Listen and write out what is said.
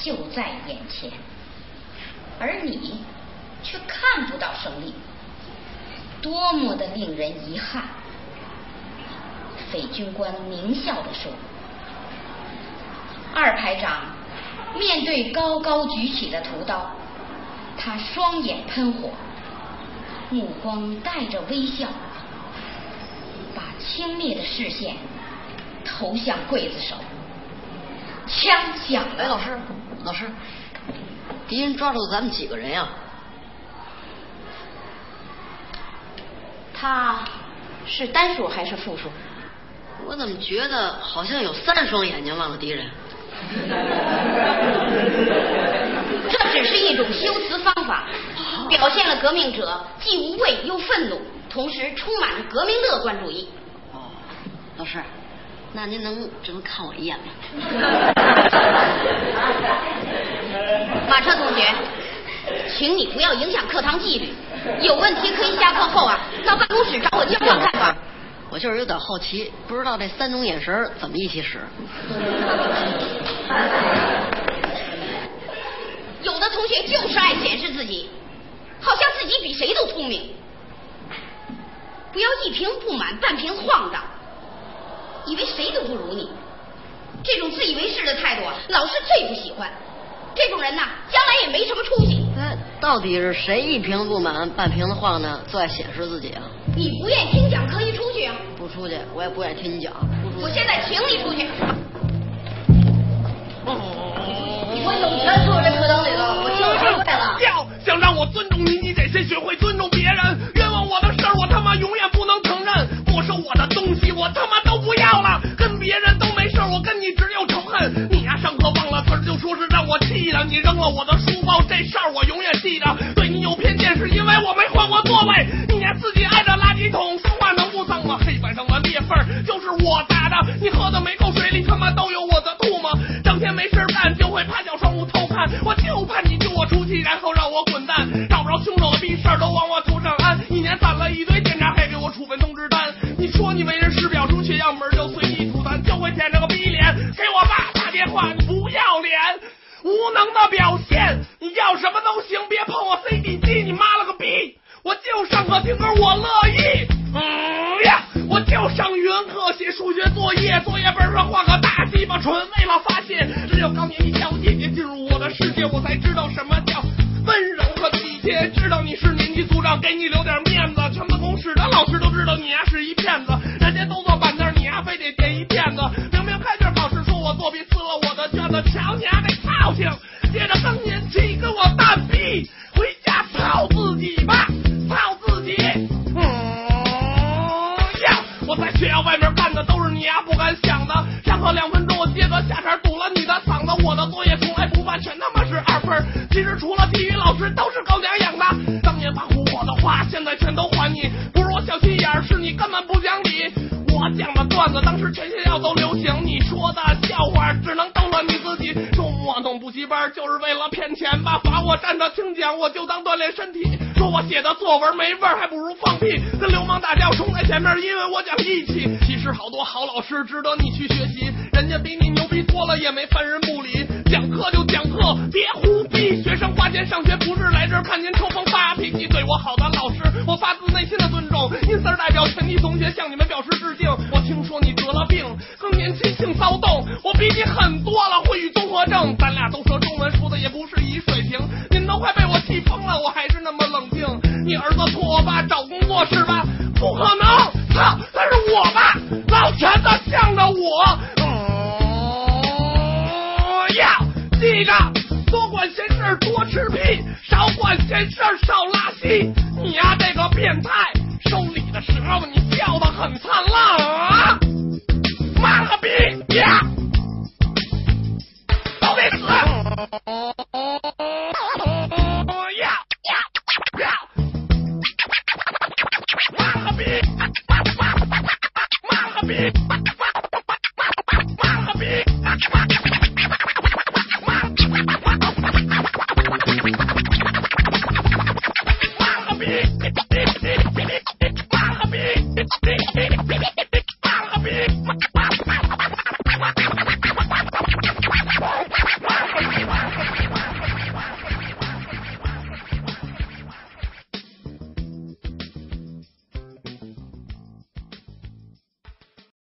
就在眼前，而你却看不到胜利，多么的令人遗憾！匪军官狞笑着说：“二排长面对高高举起的屠刀，他双眼喷火，目光带着微笑，把轻蔑的视线投向刽子手。枪响了，老师，老师，敌人抓住咱们几个人呀？他是单数还是复数？”我怎么觉得好像有三双眼睛望着敌人？这只是一种修辞方法，表现了革命者既无畏又愤怒，同时充满着革命乐观主义。哦，老师，那您能只能看我一眼吗？马车同学，请你不要影响课堂纪律，有问题可以下课后啊到办公室找我交换看法。我就是有点好奇，不知道这三种眼神怎么一起使。有的同学就是爱显示自己，好像自己比谁都聪明。不要一瓶不满半瓶晃荡，以为谁都不如你。这种自以为是的态度啊，老师最不喜欢。这种人呐，将来也没什么出息。哎，到底是谁一瓶不满半瓶子晃呢？最爱显示自己啊？你不愿意听讲，可以出去啊。不出去，我也不愿意听你讲。我现在请你出去。我有权坐这课堂里头，我教学会了。要想让我尊重你，你得他妈都不要了。跟别人都没事，我跟你只有仇恨。你呀，上课忘了词，就说是让我气的。你扔了我的书包，这事儿我永远记得。对你有偏见，是因为我没换过座位。你呀，自己挨着垃圾桶，说话能不脏吗？黑板上的裂缝就是我打的。你喝的每口水里他妈都有我的吐沫。整天没事干，就会趴脚窗户偷看。我就怕你救我出气，然后让我滚蛋。找不着凶手的逼事儿都往我你为人师表，出血样门就随意。吐痰，就会舔着个逼脸给我爸打电话。你不要脸，无能的表现。你要什么都行，别碰我 CD 机，你妈了个逼！我就上课听歌，我乐意。嗯呀，我就上语文课写数学作业，作业本上画个大鸡巴唇，为了发泄。只有高年级小姐姐进入我的世界，我才知道什么叫温柔和体贴。知道你是年级组长，给你留点面子。全办公室的老师都知道你呀是一两分钟，我接个下茬堵了你的嗓子。我的作业从来不犯，全他妈是二分。其实除了体育老师，都是狗娘养的。当年发唬我的话，现在全都还你。不是我小心眼，是你根本不讲理。我讲的段子，当时全学校都流行。你说的笑话，只能逗乐你自己。周末弄补习班，就是为了把？我站着听讲，我就当锻炼身体。说我写的作文没味儿，还不如放屁。跟流氓打架，冲在前面，因为我讲义气。其实好多好老师值得你去学习，人家比你牛逼多了，也没犯人不理。讲课就讲课，别胡逼。学生花钱上学，不是来这儿看您抽风发脾气。对我好的老师，我发自内心的尊重。因此代表全体同学向你们表示致敬。我听说你得了病，更年期性骚动，我比你狠多了，你儿子托我爸找工作是吧？不可能，操，那是我爸，老全子向着我。哦呀，记着，多管闲事多吃屁，少管闲事少拉稀。你呀这个变态，收礼的时候你笑得很灿烂！